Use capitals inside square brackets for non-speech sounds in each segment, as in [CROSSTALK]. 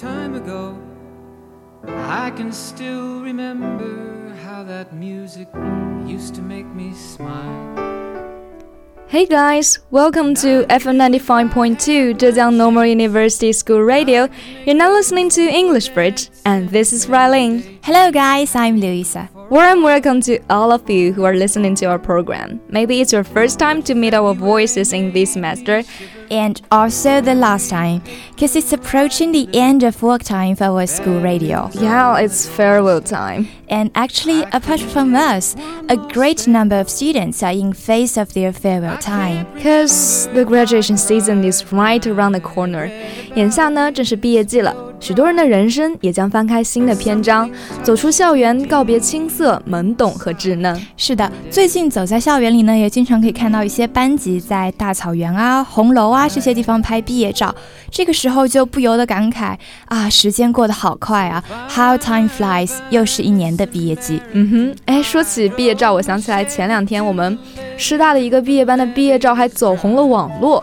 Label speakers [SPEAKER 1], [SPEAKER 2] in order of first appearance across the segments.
[SPEAKER 1] time ago. I can still remember how that music used to make me smile.
[SPEAKER 2] Hey guys, welcome to FM 95.2 Zhejiang Normal University School Radio. You're now listening to English Bridge, and this is Rylin.
[SPEAKER 3] Hello guys, I'm Luisa.
[SPEAKER 2] Warm welcome to all of you who are listening to our program. Maybe it's your first time to meet our voices in this semester
[SPEAKER 3] and also the last time, because it's approaching the end of work time for our school radio.
[SPEAKER 2] Yeah, it's farewell time.
[SPEAKER 3] And actually, apart from us, a great number of students are in phase of their farewell time.
[SPEAKER 2] Because the graduation season is right around the corner. 眼下呢，正是毕业季了。 许多人的人生也将翻开新的篇章，走出校园，告别青涩、懵懂和稚嫩。
[SPEAKER 3] 是的，最近走在校园里呢，也经常可以看到一些班级在大草原啊、红楼啊这些地方拍毕业照。这个时候就不由得感慨啊，时间过得好快啊！How time flies！又是一年的毕业季。
[SPEAKER 2] 嗯哼，哎，说起毕业照，我想起来前两天我们师大的一个毕业班的毕业照还走红了网络。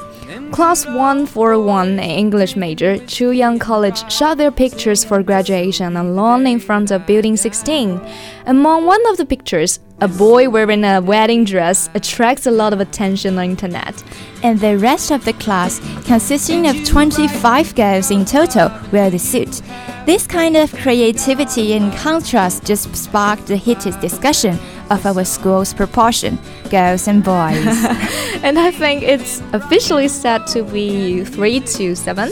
[SPEAKER 2] Class 141 English major, Chu Yang College shot their pictures for graduation alone in front of Building 16. Among one of the pictures, a boy wearing a wedding dress attracts a lot of attention on the internet.
[SPEAKER 3] And the rest of the class, consisting of 25 girls in total, wear the suit. This kind of creativity and contrast just sparked the heated discussion of our school's proportion, girls and boys. [LAUGHS]
[SPEAKER 2] and I think it's officially set to be 3 to 7.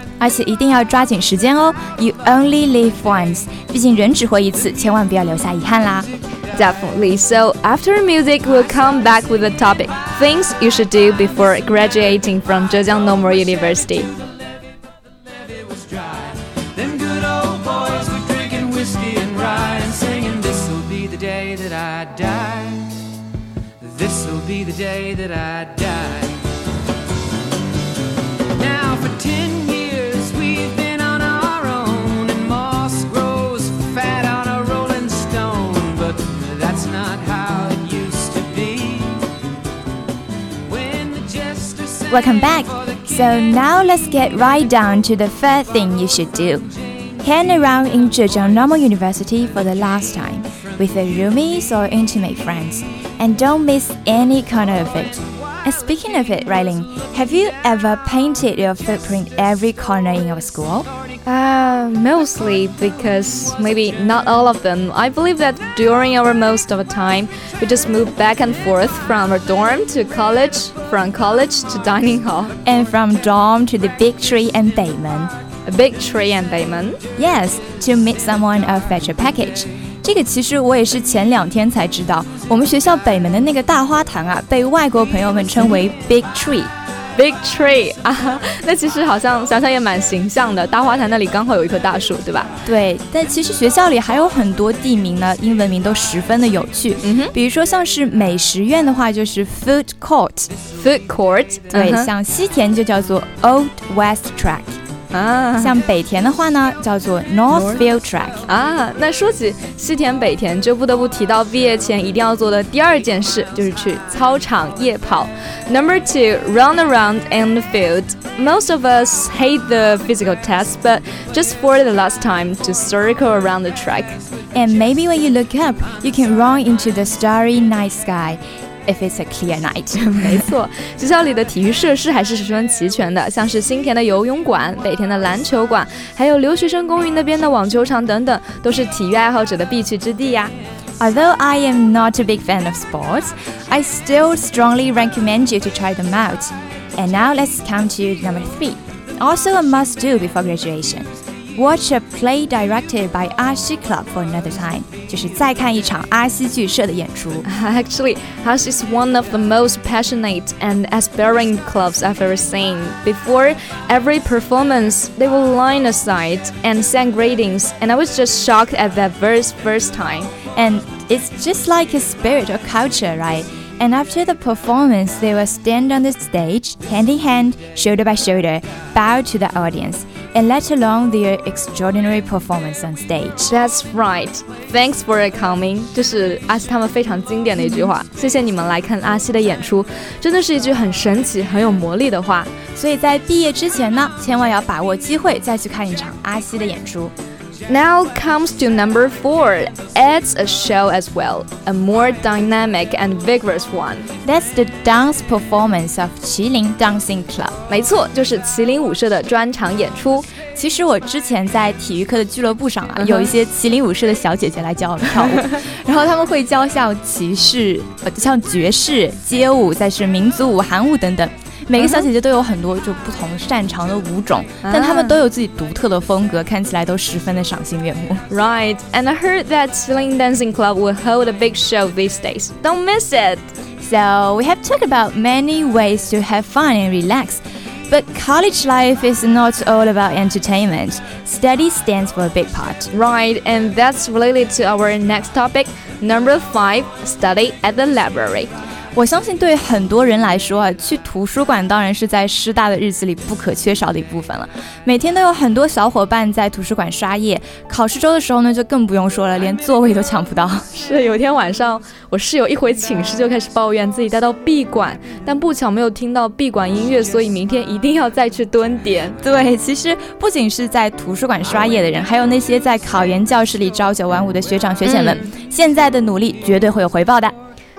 [SPEAKER 3] 而且一定要抓紧时间哦！You only live once，毕竟人只活一次，千万不要留下遗憾啦。
[SPEAKER 2] Definitely. So after music, we'll come back with the topic: things you should do before graduating from Zhejiang Normal University.
[SPEAKER 1] This'll be the day that I die.
[SPEAKER 3] Welcome back. So now let's get right down to the first thing you should do. Hang around in Zhejiang Normal University for the last time with your roomies or intimate friends and don't miss any corner of it. And speaking of it, Ryling, have you ever painted your footprint every corner in your school?
[SPEAKER 2] Uh, mostly because maybe not all of them. I believe that during our most of the time, we just move back and forth from our dorm to college, from college to dining hall,
[SPEAKER 3] and from dorm to the big tree and Beimen.
[SPEAKER 2] A big tree and Beimen?
[SPEAKER 3] Yes, to meet someone or fetch a package. 这个其实我也是前两天才知道，我们学校北门的那个大花坛啊，被外国朋友们称为 Big Tree。
[SPEAKER 2] Big tree 啊，[LAUGHS] 那其实好像想想也蛮形象的。大花坛那里刚好有一棵大树，对吧？
[SPEAKER 3] 对，但其实学校里还有很多地名呢，英文名都十分的有趣。嗯哼，比如说像是美食院的话，就是 Food Court，Food
[SPEAKER 2] Court。
[SPEAKER 3] 对，像西田就叫做 Old West Track。啊，像北田的话呢，叫做 Northfield Track
[SPEAKER 2] 啊。那说起西田北田，就不得不提到毕业前一定要做的第二件事，就是去操场夜跑。Number two, run around in the field. Most of us hate the physical test, but just for the last time to circle around the track.
[SPEAKER 3] And maybe when you look up, you can run into the starry night sky if it's a clear night。
[SPEAKER 2] 没错，学校里的体育设施还是十分齐全的，像是新田的游泳馆、北田的篮球馆，还有留学生公寓那边的网球场等等，都是体育爱好者的必去之地呀。
[SPEAKER 3] Although I [LAUGHS] am not a big fan of sports, I still strongly recommend you to try them out. And now let's come to number three. Also a must do before graduation. watch a play directed by Ashi Club for another time，就是再看一场阿西剧社的演出。
[SPEAKER 2] Actually, [LAUGHS] House is one of the most passionate and aspiring clubs I've ever seen. Before every performance, they will line aside and send greetings, and I was just shocked at that verse first time.
[SPEAKER 3] And it's just like a spirit or culture, right? And after the performance, they will stand on the stage, hand in hand, shoulder by shoulder, bow to the audience, And let alone their extraordinary performance on stage.
[SPEAKER 2] That's right. Thanks for coming. 这是阿西他们非常经典的一句话。谢谢你们来看阿西的演出，真的是一句很神奇、很有魔力的话。
[SPEAKER 3] 所以在毕业之前呢，千万要把握机会再去看一场阿西的演出。
[SPEAKER 2] Now comes to number four. It's a show as well, a more dynamic and vigorous one.
[SPEAKER 3] That's the dance performance of 麒麟 Dancing Club。
[SPEAKER 2] 没错，就是麒麟舞社的专场演出。
[SPEAKER 3] 其实我之前在体育课的俱乐部上啊，
[SPEAKER 2] 嗯哼
[SPEAKER 3] 有一些麒麟舞社的小姐姐来教我们跳舞，然后他们会教像骑士、呃像爵士、街舞，再是民族舞、韩舞等等。 [LAUGHS] 每个小姐姐都有很多就不同擅长的舞种，但她们都有自己独特的风格，看起来都十分的赏心悦目。
[SPEAKER 2] Right, and I heard that Celine Dancing Club will hold a big show these days. Don't miss it.
[SPEAKER 3] So we have talked about many ways to have fun and relax. But college life is not all about entertainment. Study stands for a big part.
[SPEAKER 2] Right, and that's related to our next topic. Number five, study at the library.
[SPEAKER 3] 我相信对很多人来说啊，去图书馆当然是在师大的日子里不可缺少的一部分了。每天都有很多小伙伴在图书馆刷夜，考试周的时候呢，就更不用说了，连座位都抢不到。
[SPEAKER 2] 是有一天晚上，我室友一回寝室就开始抱怨自己待到闭馆，但不巧没有听到闭馆音乐，所以明天一定要再去蹲点。
[SPEAKER 3] 对，其实不仅是在图书馆刷夜的人，还有那些在考研教室里朝九晚五的学长学姐们，现在的努力绝对会有回报的。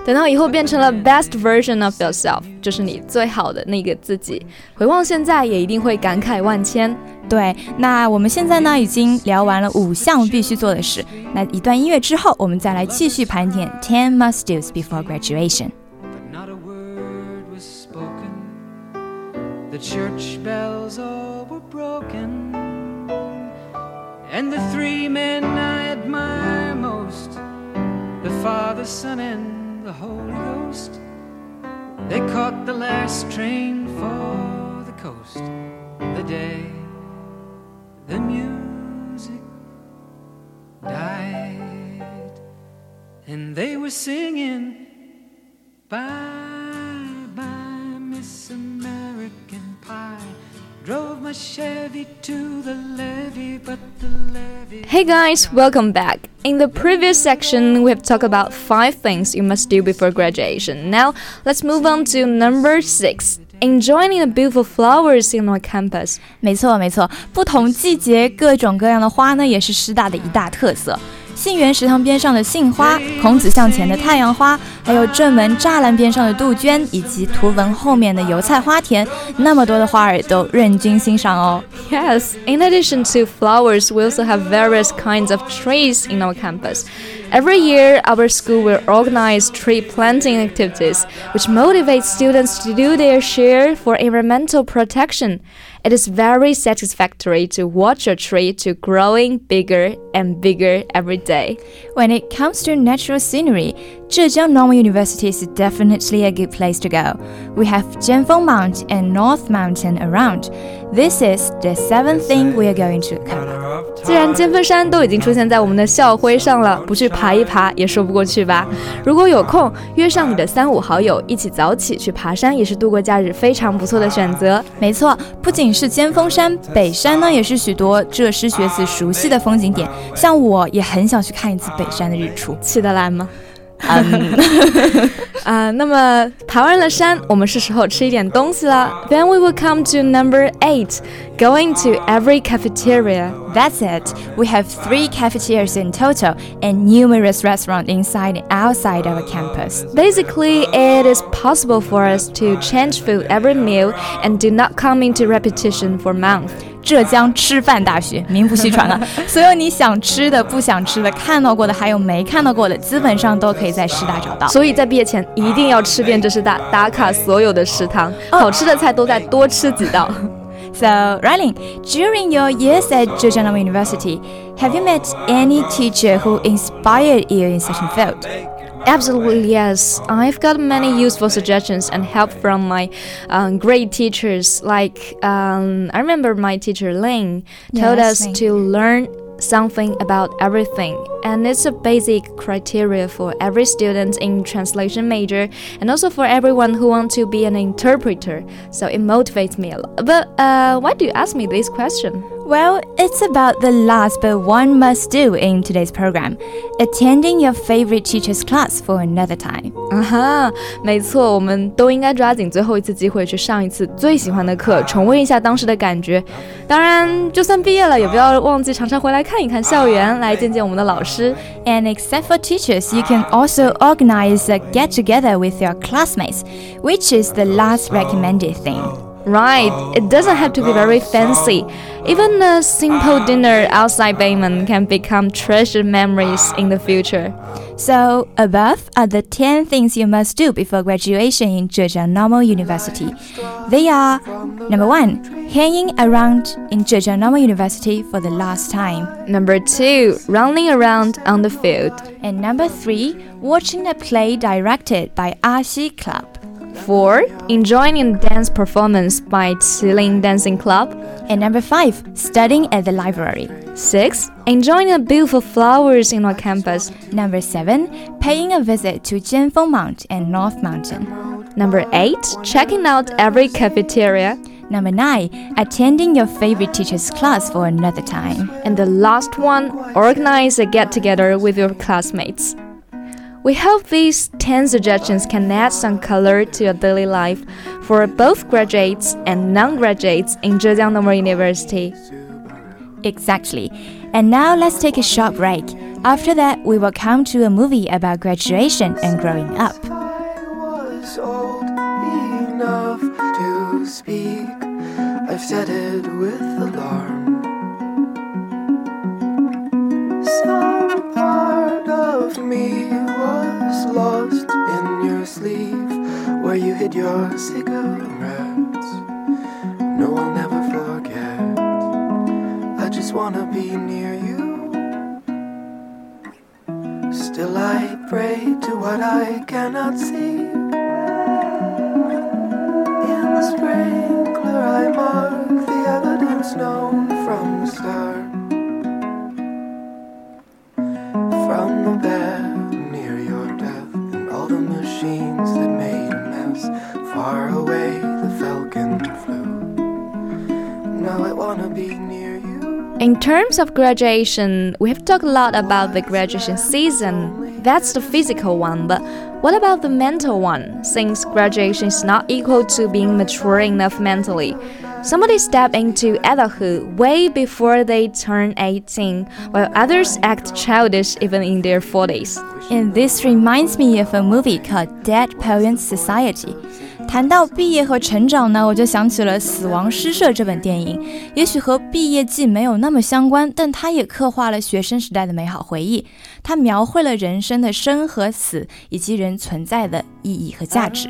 [SPEAKER 2] 等到以后变成了 best version of yourself，就是你最好的那个自己，回望现在也一定会感慨万千。
[SPEAKER 3] 对，那我们现在呢已经聊完了五项必须做的事，那一段音乐之后，我们再来继续盘点 ten must dos before graduation。
[SPEAKER 1] but not a word was spoken. The church bells all were broken, and the three men I admire most the Father, Son, and the Holy Ghost. They caught the last train for the coast. The day the music died, and they were singing. Bye
[SPEAKER 2] Hey guys, welcome back. In the previous section, we have talked about five things you must do before graduation. Now, let's move on to number six. Enjoying the beautiful flowers in our campus.
[SPEAKER 3] 没错，没错，不同季节各种各样的花呢，也是师大的一大特色。 杏园食堂边上的杏花，孔子像前的太阳花，还有正门栅栏边上的杜鹃，以及图文后面的油菜花田，那么多的花儿都任君欣赏哦。
[SPEAKER 2] Yes, in addition to flowers, we also have various kinds of trees in our campus. Every year, our school will organize tree planting activities, which motivates students to do their share for environmental protection. It is very satisfactory to watch a tree to growing bigger and bigger every day.
[SPEAKER 3] When it comes to natural scenery, Zhejiang Normal University is definitely a good place to go. We have Jianfeng Mount and North Mountain around. This is the seventh thing we are going to cover.
[SPEAKER 2] 既然尖峰山都已经出现在我们的校徽上了，不去爬 一爬也说不过去吧？如果有空，约上你的三五好友一起早起去爬山，也是度过假日非常不错的选择。
[SPEAKER 3] 没错，不仅是尖峰山，北山呢也是许多浙师学子熟悉的风景点。像我也很想去看一次北山的日出。
[SPEAKER 2] 起得来吗？
[SPEAKER 3] 嗯，
[SPEAKER 2] 啊、那么爬完了山，我们是时候吃一点东西了。Then [LAUGHS] we will come to number eight, going to every cafeteria.
[SPEAKER 3] That's it. We have three cafeterias in total and numerous restaurants inside and outside our campus.
[SPEAKER 2] Basically, it is possible for us to change food every meal and do not come into repetition for months.
[SPEAKER 3] 浙江师范大学名不虚传啊！所有你想吃的、不想吃的、看到过的，还有没看到过的，基本上都可以在师大找到。
[SPEAKER 2] 所以在毕业前一定要吃遍这师大，打卡所有的食堂，好吃的菜都再多吃几道。
[SPEAKER 3] So, Riley, during your years at Zhejiang University, have you met any teacher who inspired you in such a field?
[SPEAKER 2] Absolutely, yes. I've got many useful suggestions and help from my um, great teachers. Like, um, I remember my teacher Ling told
[SPEAKER 3] Yes,
[SPEAKER 2] us
[SPEAKER 3] Ling.
[SPEAKER 2] to learn something about everything, and it's a basic criteria for every student in translation major, and also for everyone who wants to be an interpreter. So it motivates me a lot. But uh, why do you ask me this question?
[SPEAKER 3] Well, it's about the last but one must do in today's program attending your favorite teacher's class for another time.
[SPEAKER 2] 啊哈，没错，我们都应该抓紧最后一次机会去上一次最喜欢的课，重温一下当时的感觉。当然，就算毕业了，也不要忘记常常回来看一看校园，来见见我们的老师。
[SPEAKER 3] And except for teachers, you can also organize a get together with your classmates, which is the last recommended thing.
[SPEAKER 2] Right, it doesn't have to be very fancy. Even a simple dinner outside Beimen can become treasured memories in the future.
[SPEAKER 3] So, above are the 10 things you must do before graduation in Zhejiang Normal University. They are number one, hanging around in Zhejiang Normal University for the last time.
[SPEAKER 2] Number two, running around on the field.
[SPEAKER 3] And number three, watching a play directed by Ashi Club.
[SPEAKER 2] Four, enjoying a dance performance by Qilin Dancing Club.
[SPEAKER 3] And number five, studying at the library.
[SPEAKER 2] Six, enjoying the beautiful flowers in our campus.
[SPEAKER 3] Number seven, paying a visit to Jianfeng Mount and North Mountain.
[SPEAKER 2] Number eight, checking out every cafeteria.
[SPEAKER 3] Number nine, attending your favorite teacher's class for another time.
[SPEAKER 2] And the last one, organize a get together with your classmates. We hope these 10 suggestions can add some color to your daily life for both graduates and non graduates in Zhejiang Normal University.
[SPEAKER 3] Exactly. And now let's take a short break. After that, we will come to a movie about graduation and growing up.
[SPEAKER 4] was old enough to speak. I've said it with alarm. Some part of me lost in your sleeve where you hid your cigarettes. No, I'll never forget. I just wanna be near you. Still, I pray to what I cannot see. In the sprinkler, I mark the evidence known from the start.
[SPEAKER 2] In terms of graduation, we have talked a lot about the graduation season. That's the physical one, but what about the mental one? Since graduation is not equal to being mature enough mentally. Somebody step into adulthood way before they turn 18, while others act childish even in their 40s.
[SPEAKER 3] And this reminds me of a movie called Dead Poets Society. 谈到毕业和成长呢，我就想起了《死亡诗社》这本电影。也许和毕业季没有那么相关，但它也刻画了学生时代的美好回忆。它描绘了人生的生和死，以及人存在的意义和价值。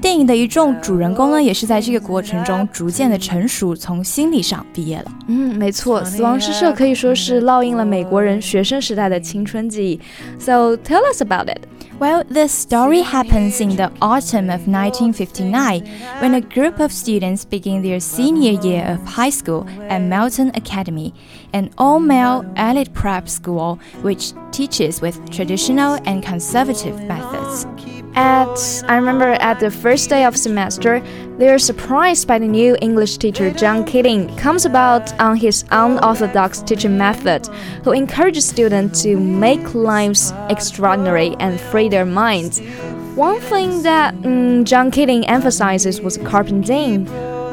[SPEAKER 3] 电影的一众主人公呢，也是在这个过程中逐渐的成熟，从心理上毕业了。
[SPEAKER 2] 嗯，没错，《死亡诗社》可以说是烙印了美国人学生时代的青春记忆。So tell us about it.
[SPEAKER 3] Well, the story happens in the autumn of 1959 when a group of students begin their senior year of high school at Welton Academy, an all male elite prep school which teaches with traditional and conservative methods.
[SPEAKER 2] At I remember at the first day of semester, they are surprised by the new English teacher John Keating comes about on his unorthodox teaching method, who encourages students to make lives extraordinary and free their minds. One thing that mm, John Keating emphasizes was carpe diem.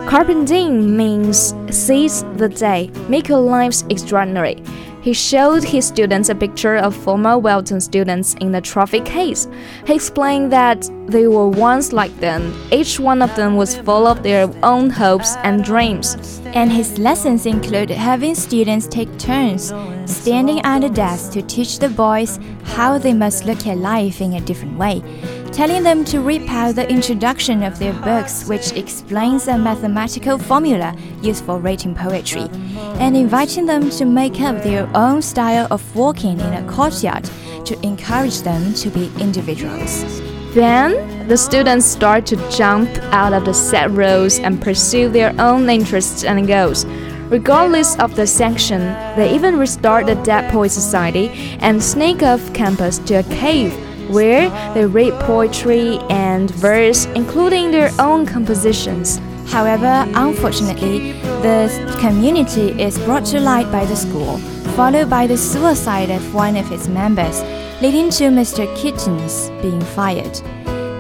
[SPEAKER 2] Carpenting means seize the day, make your lives extraordinary. He showed his students a picture of former Welton students in the trophy case. He explained that they were once like them. Each one of them was full of their own hopes and dreams.
[SPEAKER 3] And his lessons include having students take turns, standing at a desk to teach the boys how they must look at life in a different way. Telling them to read out the introduction of their books, which explains a mathematical formula used for writing poetry, and inviting them to make up their own style of walking in a courtyard to encourage them to be individuals.
[SPEAKER 2] Then the students start to jump out of the set rows and pursue their own interests and goals. Regardless of the sanction, they even restart the Dead Poet Society and sneak off campus to a cave where they read poetry and verse, including their own compositions.
[SPEAKER 3] However, unfortunately, the community is brought to light by the school, followed by the suicide of one of its members, leading to Mr. Keating's being fired.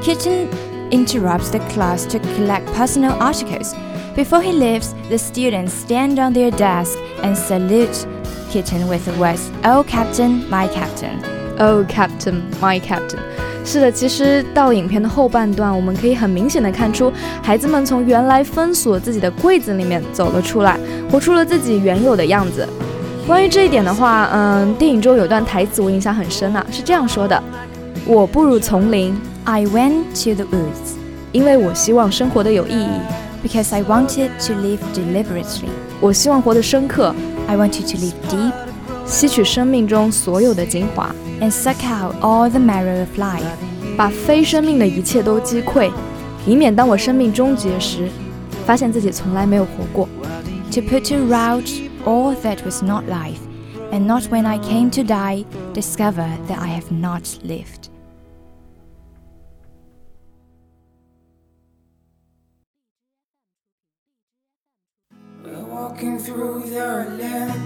[SPEAKER 3] Keating interrupts the class to collect personal articles. Before he leaves, the students stand on their desk and salute Kitten with the words, Oh, Captain, my Captain.
[SPEAKER 2] Oh, Captain, my Captain。是的，其实到影片的后半段，我们可以很明显的看出，孩子们从原来封锁自己的柜子里面走了出来，活出了自己原有的样子。关于这一点的话，嗯，电影中有段台词我印象很深啊，是这样说的：“我步入丛林
[SPEAKER 3] ，I went to the woods，
[SPEAKER 2] 因为我希望生活的有意义
[SPEAKER 3] ，because I wanted to live deliberately，
[SPEAKER 2] 我希望活得深刻
[SPEAKER 3] ，I wanted to live deep，
[SPEAKER 2] 吸取生命中所有的精华，
[SPEAKER 3] and suck out all the marrow of life，
[SPEAKER 2] 把非生命的一切都击溃，以免当我生命终结时，发现自己从来没有活过，
[SPEAKER 3] to put to rout。” all that was not life, and not when I came to die discover that I have not lived.
[SPEAKER 4] We're walking through the land,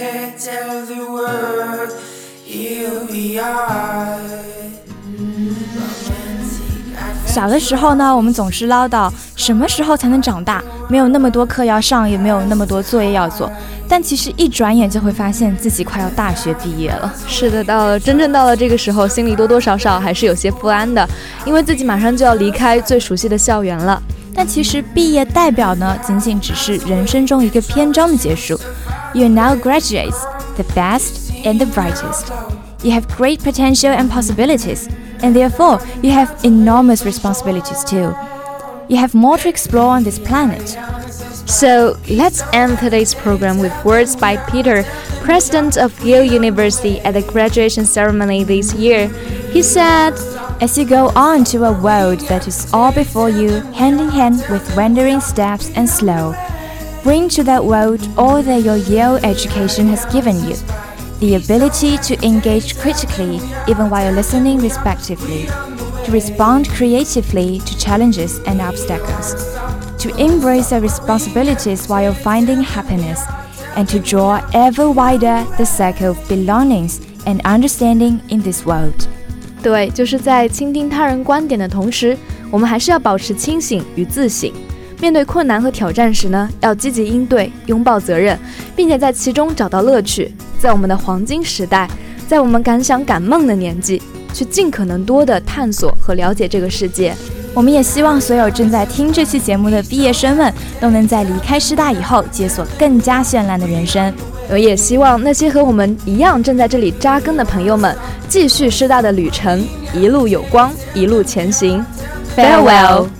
[SPEAKER 4] ahead tell the world here we are
[SPEAKER 3] 小的时候呢，我们总是唠叨什么时候才能长大，没有那么多课要上，也没有那么多作业要做。但其实一转眼就会发现自己快要大学毕业了。
[SPEAKER 2] 是的，到了真正到了这个时候，心里多多少少还是有些不安的，因为自己马上就要离开最熟悉的校园了。
[SPEAKER 3] 但其实毕业代表呢，仅仅只是人生中一个篇章的结束。You are now graduates, the best and the brightest. You have great potential and possibilities, and therefore you have enormous responsibilities too. You have more to explore on this planet.
[SPEAKER 2] So let's end today's program with words by Peter, president of Yale University at the graduation ceremony this year. He said,
[SPEAKER 3] As you go on to a world that is all before you, hand in hand with wandering steps and slow, Bring to that world all that your Yale education has given you the ability to engage critically even while listening respectively, to respond creatively to challenges and obstacles, to embrace the responsibilities while finding happiness, and to draw ever wider the circle of belongings and understanding in this world.
[SPEAKER 2] 对，就是在倾听他人观点的同时，我们还是要保持清醒与自省。 面对困难和挑战时呢，要积极应对，拥抱责任，并且在其中找到乐趣。在我们的黄金时代，在我们敢想敢梦的年纪，去尽可能多的探索和了解这个世界。
[SPEAKER 3] 我们也希望所有正在听这期节目的毕业生们，都能在离开师大以后，解锁更加绚烂的人生。
[SPEAKER 2] 我也希望那些和我们一样正在这里扎根的朋友们，继续师大的旅程，一路有光，一路前行。Farewell。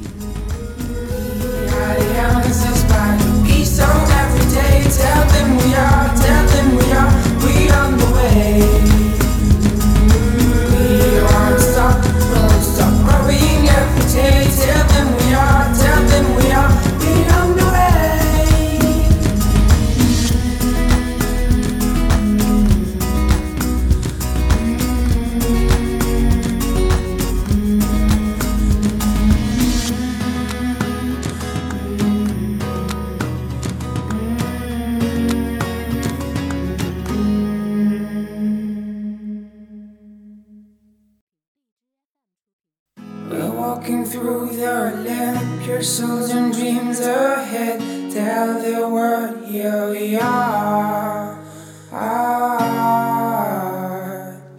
[SPEAKER 4] Your souls and dreams ahead. Tell the world, here we are. Ah.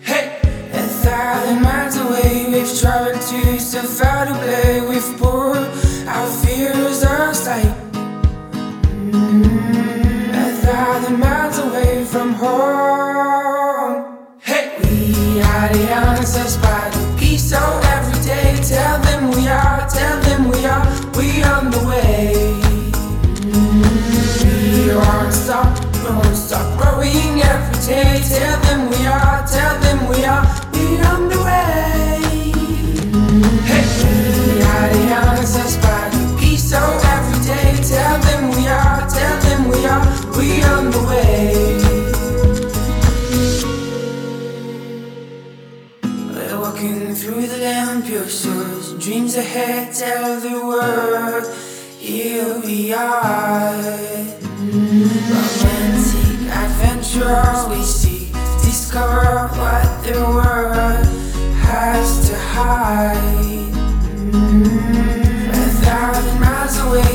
[SPEAKER 4] Hey! A thousand miles away, we've traveled to so far to play. We've poured our fears aside. Mm, A thousand miles away from home. Hey! We are the answers by the peace so are, tell them we are, we on the way. We won't stop, won't stop growing every day. Tell them dreams ahead, tell the world, here we are. Romantic adventure, we seek, discover what the world has to hide. A thousand miles away,